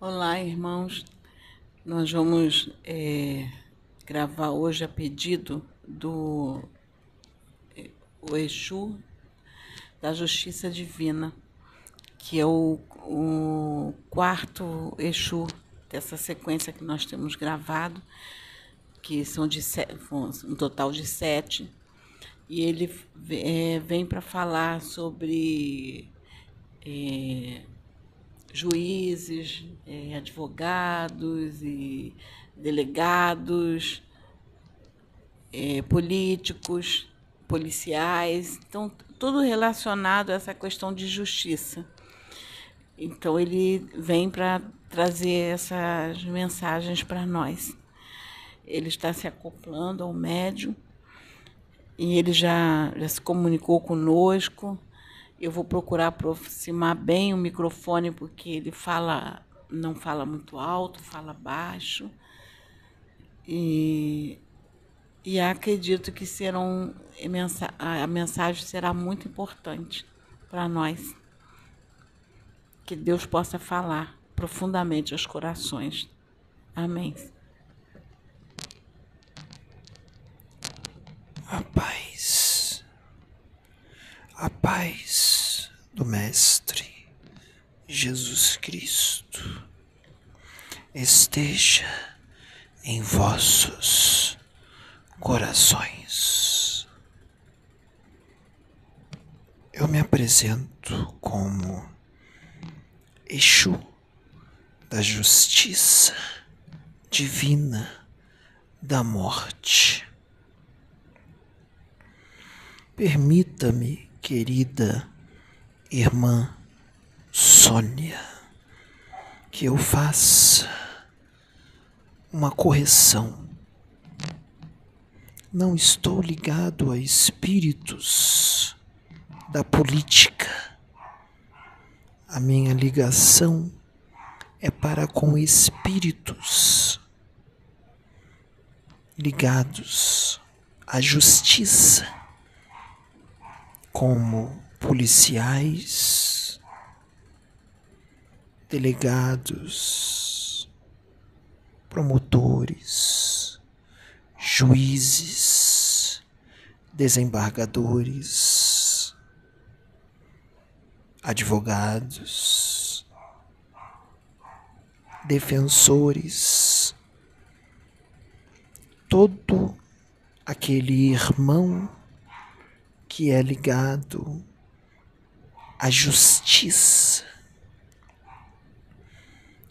Olá, irmãos. Nós vamos é, gravar hoje a pedido do é, o Exu da Justiça Divina, que é o, o quarto Exu dessa sequência que nós temos gravado, que são de um total de sete. E ele é, vem para falar sobre é, juízes, é, advogados e delegados, é, políticos, policiais, então tudo relacionado a essa questão de justiça. Então ele vem para trazer essas mensagens para nós. Ele está se acoplando ao médium e ele já, já se comunicou conosco eu vou procurar aproximar bem o microfone porque ele fala, não fala muito alto, fala baixo. E, e acredito que serão a mensagem será muito importante para nós. Que Deus possa falar profundamente aos corações. Amém. A paz. A paz do Mestre Jesus Cristo esteja em vossos corações. Eu me apresento como Exu da justiça divina da morte. Permita-me, querida irmã Sônia, que eu faça uma correção. Não estou ligado a espíritos da política. A minha ligação é para com espíritos ligados à justiça, como policiais, delegados, promotores, juízes, desembargadores, advogados, defensores, todo aquele irmão que é ligado a justiça.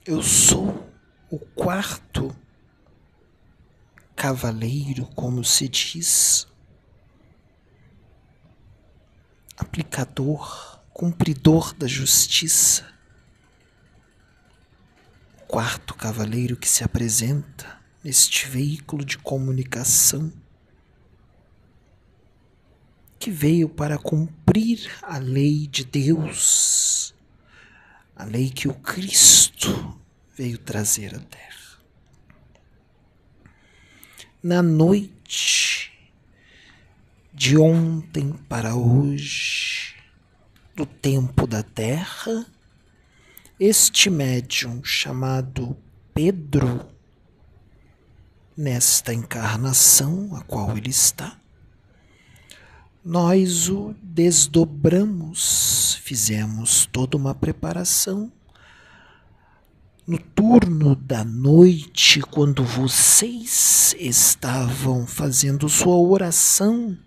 Eu sou o quarto cavaleiro, como se diz, aplicador, cumpridor da justiça. O quarto cavaleiro que se apresenta neste veículo de comunicação que veio para cumprir a lei de Deus, a lei que o Cristo veio trazer à terra. Na noite de ontem para hoje, do tempo da terra, este médium chamado Pedro, nesta encarnação a qual ele está, nós o desdobramos, fizemos toda uma preparação. No turno da noite, quando vocês estavam fazendo sua oração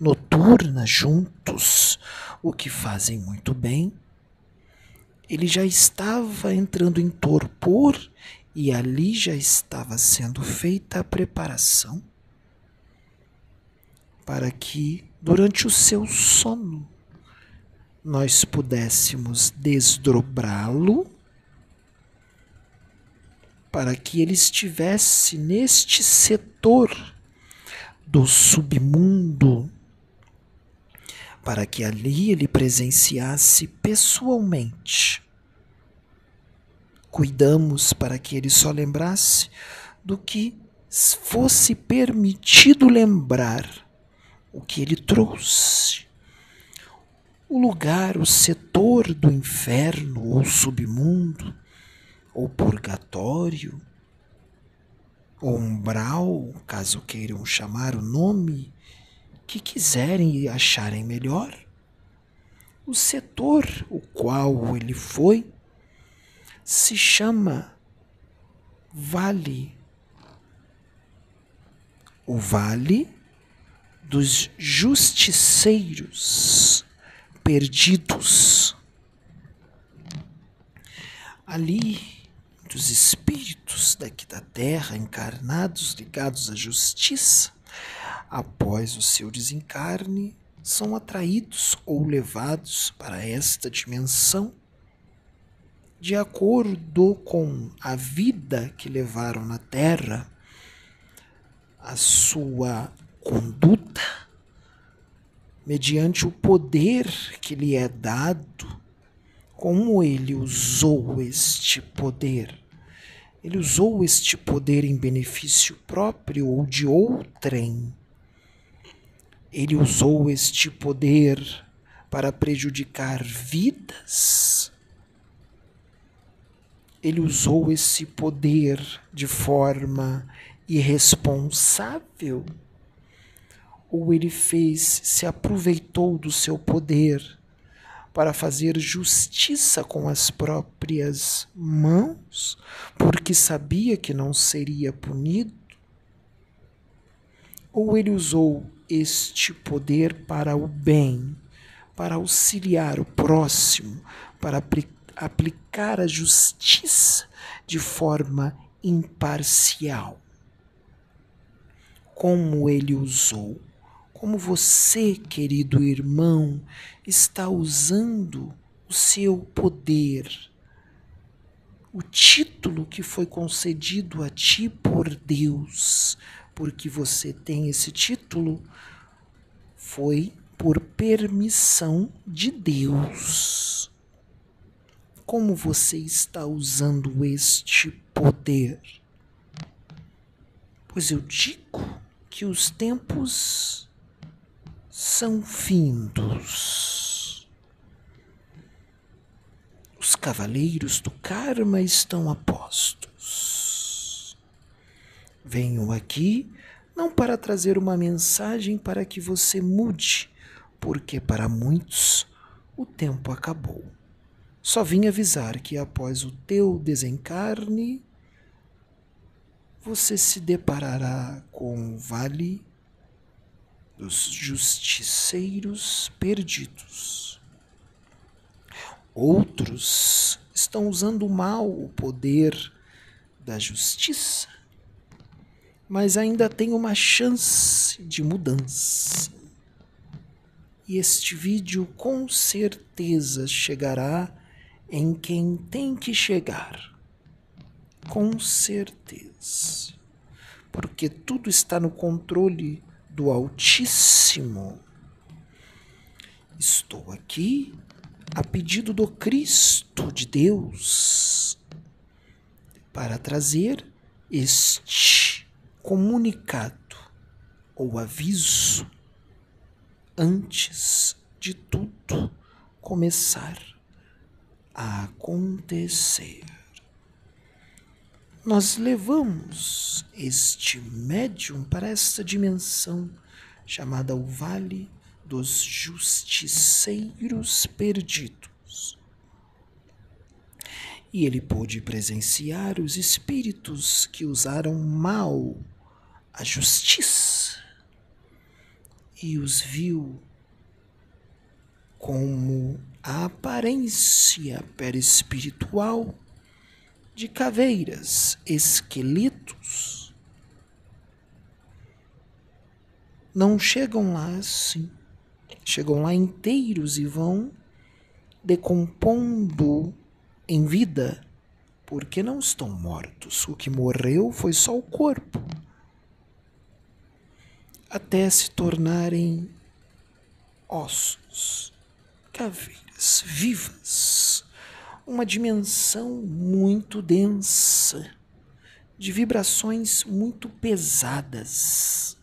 noturna juntos, o que fazem muito bem, ele já estava entrando em torpor e ali já estava sendo feita a preparação para que durante o seu sono, nós pudéssemos desdobrá-lo para que ele estivesse neste setor do submundo, para que ali ele presenciasse pessoalmente. Cuidamos para que ele só lembrasse do que fosse permitido lembrar o que ele trouxe. O lugar, o setor do inferno ou submundo, ou purgatório, ou umbral, caso queiram chamar o nome que quiserem e acharem melhor. O setor o qual ele foi se chama Vale. O Vale dos Justiceiros Perdidos. Ali, dos espíritos daqui da terra encarnados ligados à justiça, após o seu desencarne, são atraídos ou levados para esta dimensão de acordo com a vida que levaram na Terra, a sua conduta, mediante o poder que lhe é dado, como ele usou este poder. Ele usou este poder em benefício próprio ou de outrem ele usou este poder para prejudicar vidas. Ele usou esse poder de forma irresponsável? Ou ele fez, se aproveitou do seu poder para fazer justiça com as próprias mãos, porque sabia que não seria punido? Ou ele usou este poder para o bem, para auxiliar o próximo, para aplicar a justiça de forma imparcial. Como ele usou, como você, querido irmão, está usando o seu poder, o título que foi concedido a ti por Deus porque você tem esse título, foi por permissão de Deus. Como você está usando este poder? Pois eu digo que os tempos são findos. Os cavaleiros do karma estão a postos. Venho aqui não para trazer uma mensagem para que você mude, porque para muitos o tempo acabou. Só vim avisar que após o teu desencarne, você se deparará com o vale dos justiceiros perdidos. Outros estão usando mal o poder da justiça mas ainda tem uma chance de mudança. E este vídeo com certeza chegará em quem tem que chegar. Com certeza. Porque tudo está no controle do Altíssimo. Estou aqui a pedido do Cristo de Deus para trazer este comunicado ou aviso antes de tudo começar a acontecer. Nós levamos este médium para esta dimensão chamada o Vale dos Justiceiros Perdidos. E ele pôde presenciar os espíritos que usaram mal a justiça e os viu como a aparência perespiritual de caveiras, esqueletos. Não chegam lá assim, chegam lá inteiros e vão decompondo em vida, porque não estão mortos. O que morreu foi só o corpo, até se tornarem ossos, caveiras vivas, uma dimensão muito densa, de vibrações muito pesadas,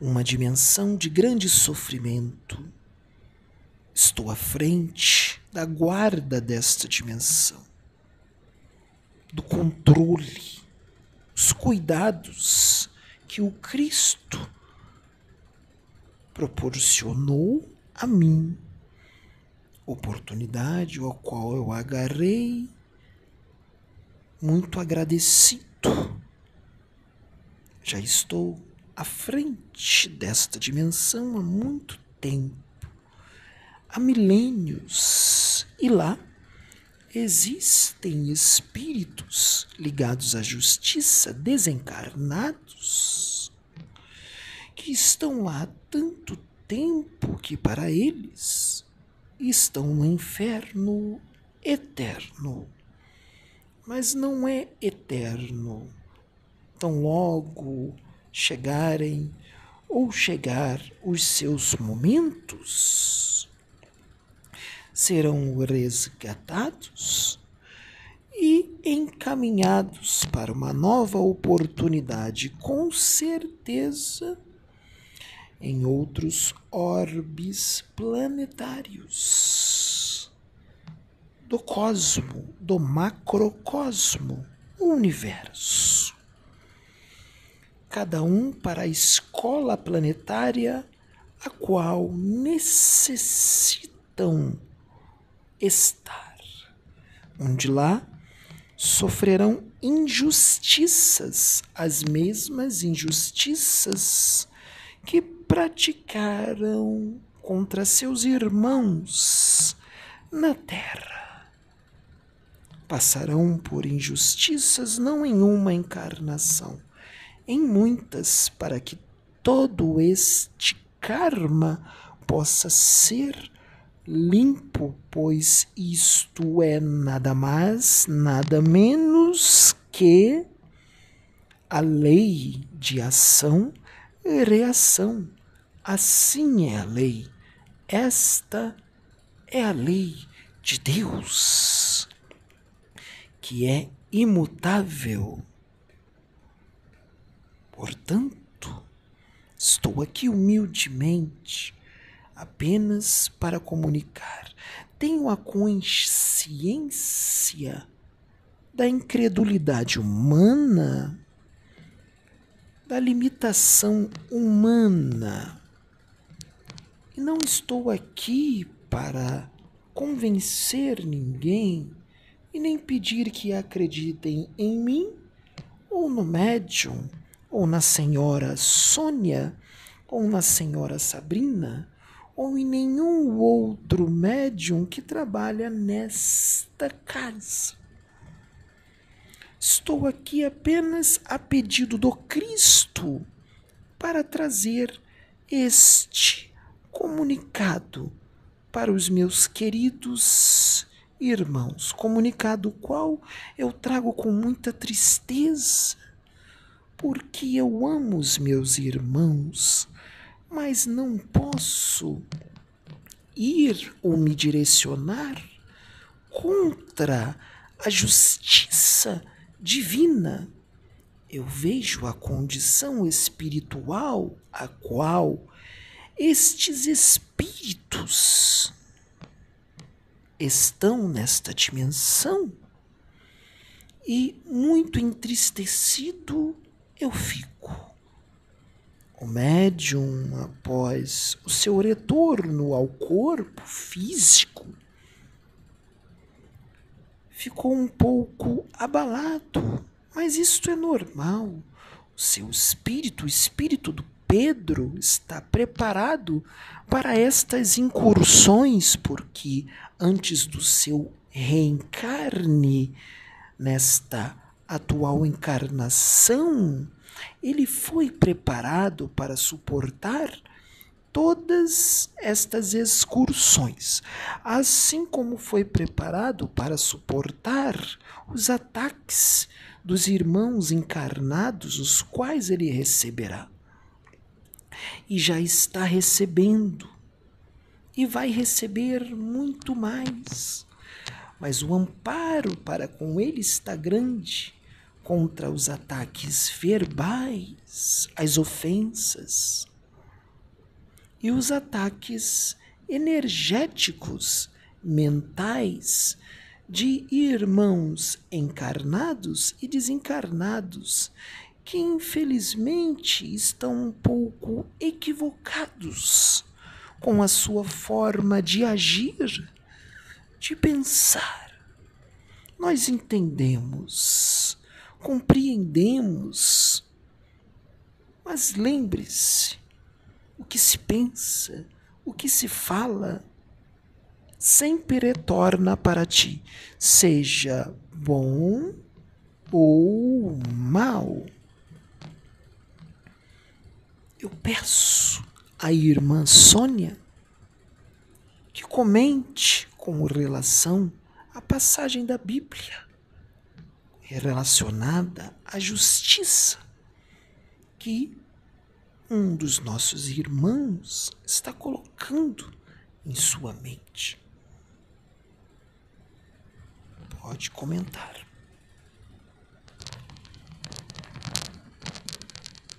uma dimensão de grande sofrimento. Estou à frente da guarda desta dimensão. do controle, os cuidados que o Cristo proporcionou a mim, oportunidade ao qual eu agarrei, muito agradecido. Já estou à frente desta dimensão há muito tempo, há milênios, e lá existem espíritos ligados à justiça desencarnados que estão lá há tanto tempo que para eles estão no inferno eterno. Mas não é eterno. Tão logo chegarem ou chegar os seus momentos, serão resgatados e encaminhados para uma nova oportunidade, com certeza, em outros orbes planetários do cosmo, do macrocosmo, universo. Cada um para a escola planetária a qual necessitam estar, onde lá sofrerão injustiças, as mesmas injustiças que praticaram contra seus irmãos na terra. Passarão por injustiças não em uma encarnação, em muitas, para que todo este karma possa ser limpo, pois isto é nada mais, nada menos que a lei de ação e reação. Assim é a lei. Esta é a lei de Deus, que é imutável. Portanto, estou aqui humildemente apenas para comunicar. Tenho a consciência da incredulidade humana, da limitação humana. E não estou aqui para convencer ninguém e nem pedir que acreditem em mim ou no médium ou na senhora Sônia ou na senhora Sabrina ou em nenhum outro médium que trabalha nesta casa. Estou aqui apenas a pedido do Cristo para trazer este comunicado para os meus queridos irmãos, comunicado qual eu trago com muita tristeza, porque eu amo os meus irmãos mas não posso ir ou me direcionar contra a justiça divina. Eu vejo a condição espiritual a qual estes espíritos estão nesta dimensão e muito entristecido eu fico. O médium, após o seu retorno ao corpo físico, ficou um pouco abalado, mas isto é normal. O seu espírito, o espírito do Pedro, está preparado para estas incursões, porque antes do seu reencarne nesta atual encarnação, ele foi preparado para suportar todas estas excursões, assim como foi preparado para suportar os ataques dos irmãos encarnados, os quais ele receberá. E já está recebendo, e vai receber muito mais. Mas o amparo para com ele está grande contra os ataques verbais, as ofensas e os ataques energéticos, mentais, de irmãos encarnados e desencarnados que infelizmente estão um pouco equivocados com a sua forma de agir, de pensar. Nós entendemos, compreendemos, mas lembre-se: o que se pensa, o que se fala, sempre retorna para ti, seja bom ou mal. Eu peço à irmã Sônia que comente com relação à passagem da Bíblia relacionada à justiça que um dos nossos irmãos está colocando em sua mente. Pode comentar.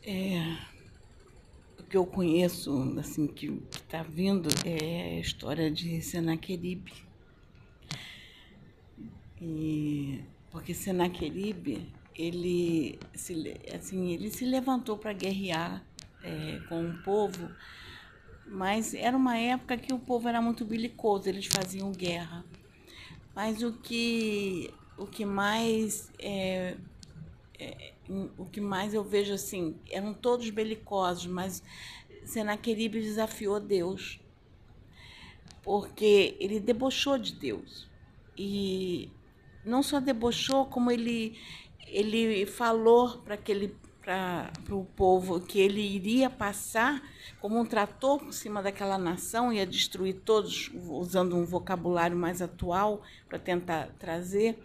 É que eu conheço, assim, que está vindo, é a história de Senaqueribe. E, porque Senaqueribe, ele se, assim, ele se levantou para guerrear é, com o povo, mas era uma época que o povo era muito belicoso, eles faziam guerra. Mas o que, o que mais é, é, o que mais eu vejo assim, eram todos belicosos, mas Senaqueribe desafiou Deus, porque ele debochou de Deus. E não só debochou, como ele, ele falou para aquele para o povo que ele iria passar como um trator por cima daquela nação, ia destruir todos, usando um vocabulário mais atual para tentar trazer.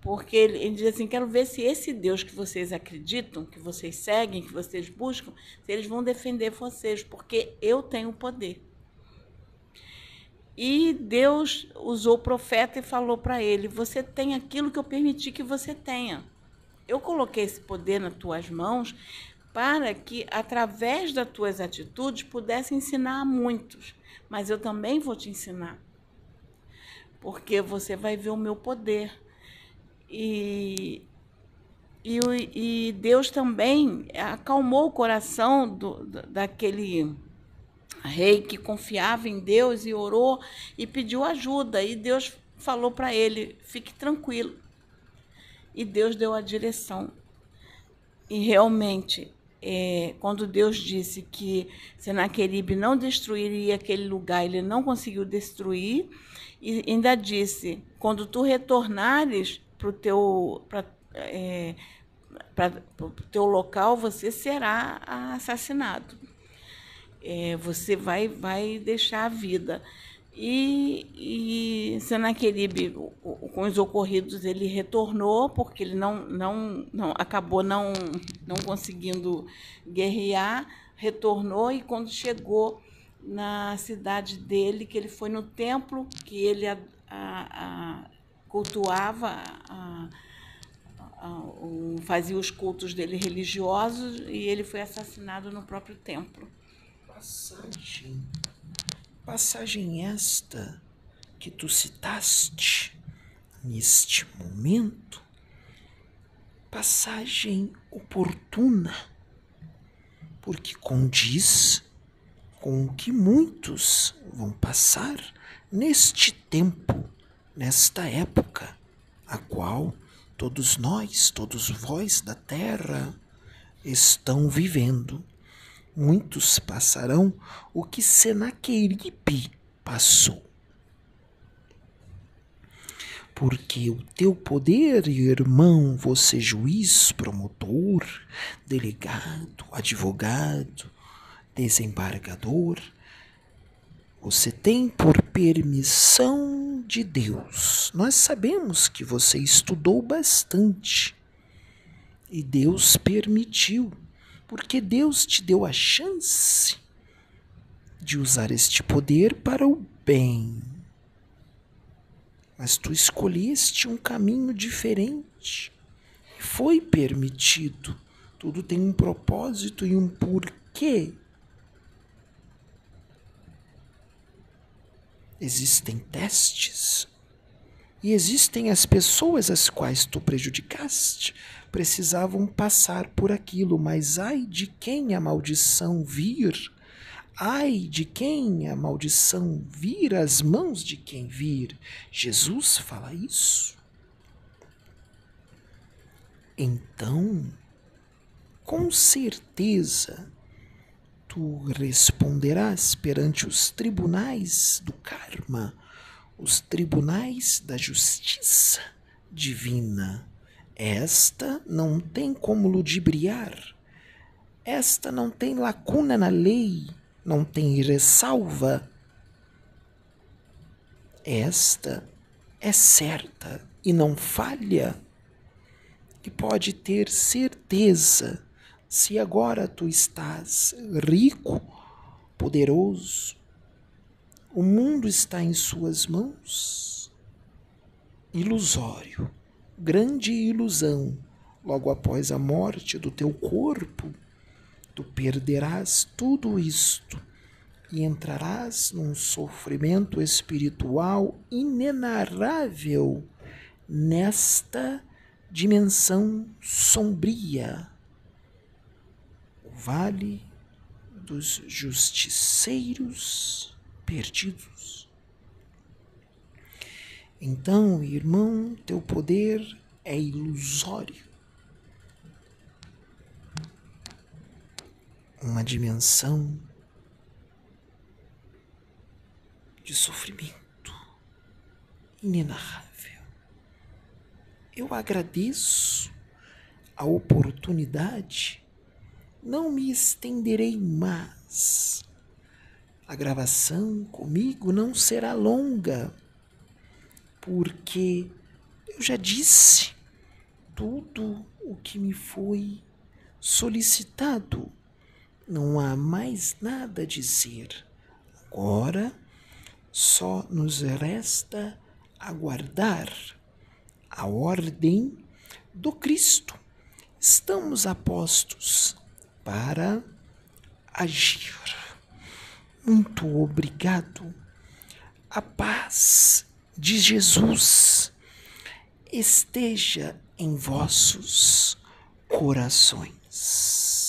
Porque ele, ele, diz assim: quero ver se esse Deus que vocês acreditam, que vocês seguem, que vocês buscam, se eles vão defender vocês, porque eu tenho poder. E Deus usou o profeta e falou para ele: Você tem aquilo que eu permiti que você tenha. Eu coloquei esse poder nas tuas mãos para que, através das tuas atitudes, pudesse ensinar a muitos. Mas eu também vou te ensinar. Porque você vai ver o meu poder e, e, e Deus também acalmou o coração do, daquele rei que confiava em Deus e orou e pediu ajuda. E Deus falou para ele: fique tranquilo. E Deus deu a direção. E realmente, é, quando Deus disse que Senaqueribe não destruiria aquele lugar, ele não conseguiu destruir, e ainda disse: quando tu retornares, para o teu, é, teu local, você será assassinado. É, você vai, vai deixar a vida. E, e Senaqueribe, com os ocorridos, ele retornou, porque ele não, não, não acabou não, não conseguindo guerrear, retornou e quando chegou na cidade dele, que ele foi no templo que ele a, a, a cultuava, a, a, fazia os cultos dele religiosos e ele foi assassinado no próprio templo. Passagem, passagem esta que tu citaste neste momento, passagem oportuna, porque condiz com o que muitos vão passar neste tempo nesta época, a qual todos nós, todos vós da terra, estão vivendo. Muitos passarão o que Senaqueribe passou. Porque o teu poder, irmão, você juiz, promotor, delegado, advogado, desembargador, você tem por permissão de Deus. Nós sabemos que você estudou bastante. E Deus permitiu, porque Deus te deu a chance de usar este poder para o bem. Mas tu escolheste um caminho diferente. Foi permitido. Tudo tem um propósito e um porquê. Existem testes E existem as pessoas as quais tu prejudicaste, precisavam passar por aquilo, mas ai de quem a maldição vir, ai de quem a maldição vir às mãos de quem vir. Jesus fala isso. Então, com certeza, tu responderás perante os tribunais do karma, os tribunais da justiça divina. Esta não tem como ludibriar, esta não tem lacuna na lei, não tem ressalva. Esta é certa e não falha, e pode ter certeza se agora tu estás rico, poderoso, o mundo está em suas mãos, ilusório, grande ilusão, logo após a morte do teu corpo, tu perderás tudo isto e entrarás num sofrimento espiritual inenarrável nesta dimensão sombria vale dos justiceiros perdidos. Então, irmão, teu poder é ilusório. Uma dimensão de sofrimento inenarrável. Eu agradeço a oportunidade não me estenderei mais. A gravação comigo não será longa, porque eu já disse tudo o que me foi solicitado. Não há mais nada a dizer. Agora só nos resta aguardar a ordem do Cristo. Estamos apostos para agir. Muito obrigado. A paz de Jesus esteja em vossos corações.